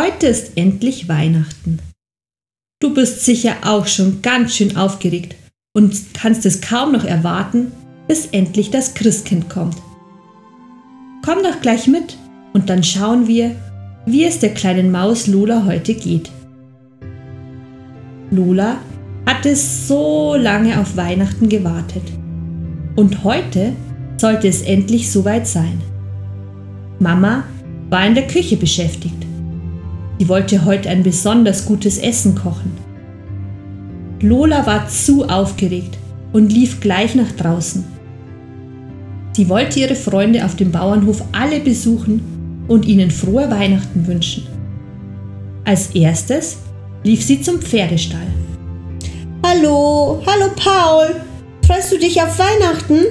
Heute ist endlich Weihnachten. Du bist sicher auch schon ganz schön aufgeregt und kannst es kaum noch erwarten, bis endlich das Christkind kommt. Komm doch gleich mit und dann schauen wir, wie es der kleinen Maus Lola heute geht. Lola hatte so lange auf Weihnachten gewartet. Und heute sollte es endlich soweit sein. Mama war in der Küche beschäftigt. Sie wollte heute ein besonders gutes Essen kochen. Lola war zu aufgeregt und lief gleich nach draußen. Sie wollte ihre Freunde auf dem Bauernhof alle besuchen und ihnen frohe Weihnachten wünschen. Als erstes lief sie zum Pferdestall. Hallo, hallo Paul. Freust du dich auf Weihnachten?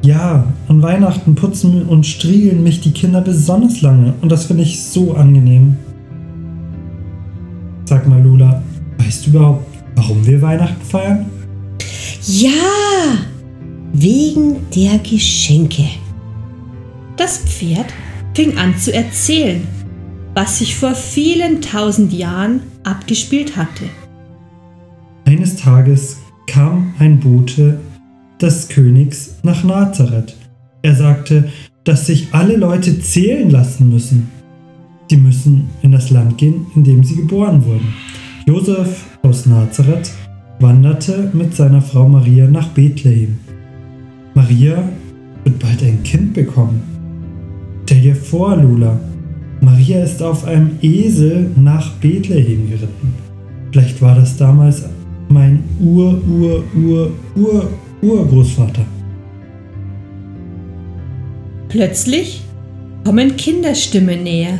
Ja, an Weihnachten putzen und striegeln mich die Kinder besonders lange und das finde ich so angenehm. Sag mal, Lula, weißt du überhaupt, warum wir Weihnachten feiern? Ja, wegen der Geschenke. Das Pferd fing an zu erzählen, was sich vor vielen tausend Jahren abgespielt hatte. Eines Tages kam ein Bote des Königs nach Nazareth. Er sagte, dass sich alle Leute zählen lassen müssen. Sie müssen in das Land gehen, in dem sie geboren wurden. Josef aus Nazareth wanderte mit seiner Frau Maria nach Bethlehem. Maria wird bald ein Kind bekommen. Stell dir vor, Lula, Maria ist auf einem Esel nach Bethlehem geritten. Vielleicht war das damals mein Ur, Ur, Ur, Ur, Urgroßvater. Plötzlich kommen Kinderstimmen näher.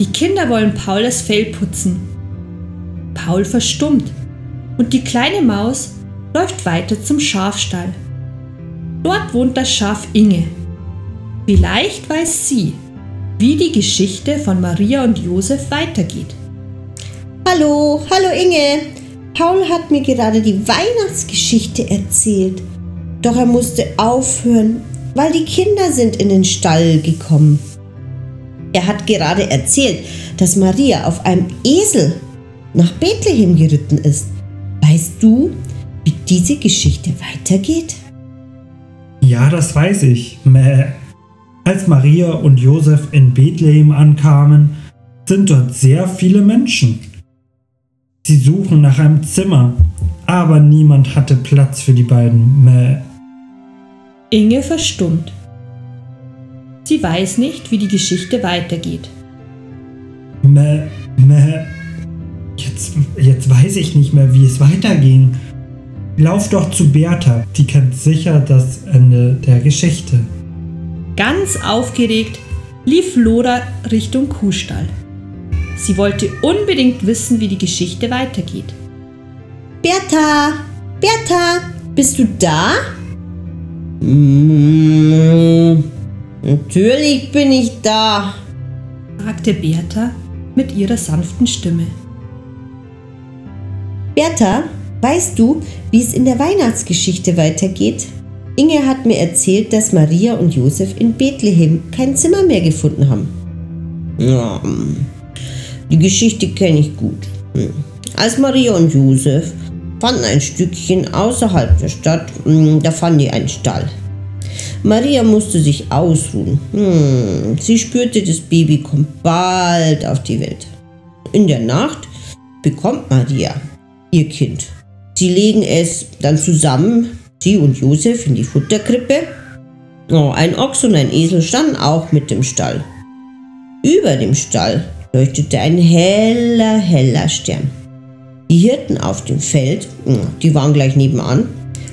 Die Kinder wollen Paul das Fell putzen. Paul verstummt und die kleine Maus läuft weiter zum Schafstall. Dort wohnt das Schaf Inge. Vielleicht weiß sie, wie die Geschichte von Maria und Josef weitergeht. Hallo, hallo Inge. Paul hat mir gerade die Weihnachtsgeschichte erzählt. Doch er musste aufhören, weil die Kinder sind in den Stall gekommen. Er hat gerade erzählt, dass Maria auf einem Esel nach Bethlehem geritten ist. Weißt du, wie diese Geschichte weitergeht? Ja, das weiß ich. Mäh. Als Maria und Josef in Bethlehem ankamen, sind dort sehr viele Menschen. Sie suchen nach einem Zimmer, aber niemand hatte Platz für die beiden. Mäh. Inge verstummt. Sie weiß nicht, wie die Geschichte weitergeht. Mäh, mäh. Jetzt, jetzt weiß ich nicht mehr, wie es weiterging. Lauf doch zu Bertha, die kennt sicher das Ende der Geschichte. Ganz aufgeregt lief Lola Richtung Kuhstall. Sie wollte unbedingt wissen, wie die Geschichte weitergeht. Bertha, Bertha, bist du da? Mm, natürlich bin ich da. fragte Bertha mit ihrer sanften Stimme. Bertha, weißt du, wie es in der Weihnachtsgeschichte weitergeht? Inge hat mir erzählt, dass Maria und Josef in Bethlehem kein Zimmer mehr gefunden haben. Ja, die Geschichte kenne ich gut. Als Maria und Josef fanden ein Stückchen außerhalb der Stadt, hm, da fanden die einen Stall. Maria musste sich ausruhen. Hm, sie spürte, das Baby kommt bald auf die Welt. In der Nacht bekommt Maria ihr Kind. Sie legen es dann zusammen, sie und Josef, in die Futterkrippe. Oh, ein Ochs und ein Esel standen auch mit dem Stall. Über dem Stall leuchtete ein heller, heller Stern. Die Hirten auf dem Feld, die waren gleich nebenan,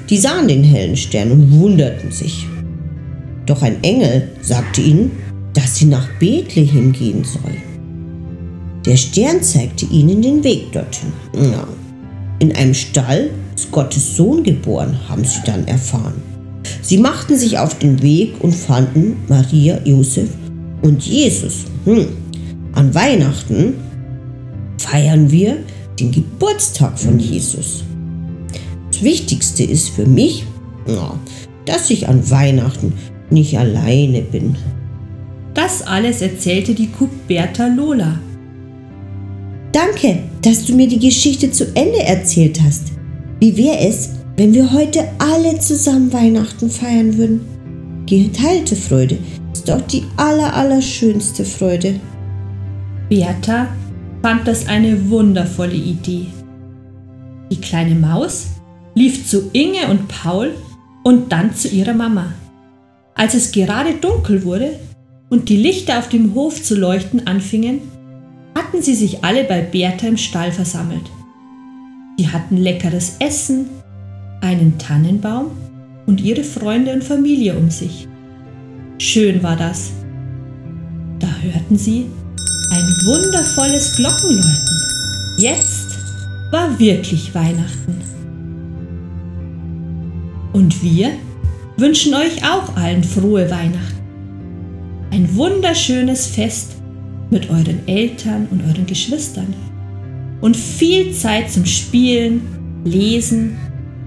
die sahen den hellen Stern und wunderten sich. Doch ein Engel sagte ihnen, dass sie nach Bethlehem gehen sollen. Der Stern zeigte ihnen den Weg dorthin. Ja. In einem Stall ist Gottes Sohn geboren, haben sie dann erfahren. Sie machten sich auf den Weg und fanden Maria, Josef und Jesus. Hm. An Weihnachten feiern wir den Geburtstag von Jesus. Das Wichtigste ist für mich, ja, dass ich an Weihnachten nicht alleine bin. Das alles erzählte die Kuh Bertha Lola Danke, dass du mir die Geschichte zu Ende erzählt hast. Wie wäre es, wenn wir heute alle zusammen Weihnachten feiern würden? Geteilte Freude ist doch die aller, allerschönste Freude. Bertha fand das eine wundervolle Idee. Die kleine Maus lief zu Inge und Paul und dann zu ihrer Mama. Als es gerade dunkel wurde und die Lichter auf dem Hof zu leuchten anfingen, hatten sie sich alle bei Bertha im Stall versammelt. Sie hatten leckeres Essen, einen Tannenbaum und ihre Freunde und Familie um sich. Schön war das. Da hörten sie ein wundervolles Glockenläuten. Jetzt war wirklich Weihnachten. Und wir wünschen euch auch allen frohe Weihnachten. Ein wunderschönes Fest mit euren Eltern und euren Geschwistern. Und viel Zeit zum Spielen, Lesen,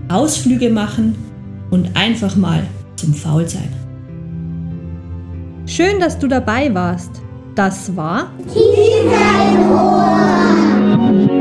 Ausflüge machen und einfach mal zum Faulsein. Schön, dass du dabei warst. Das war Tief ein Ohr.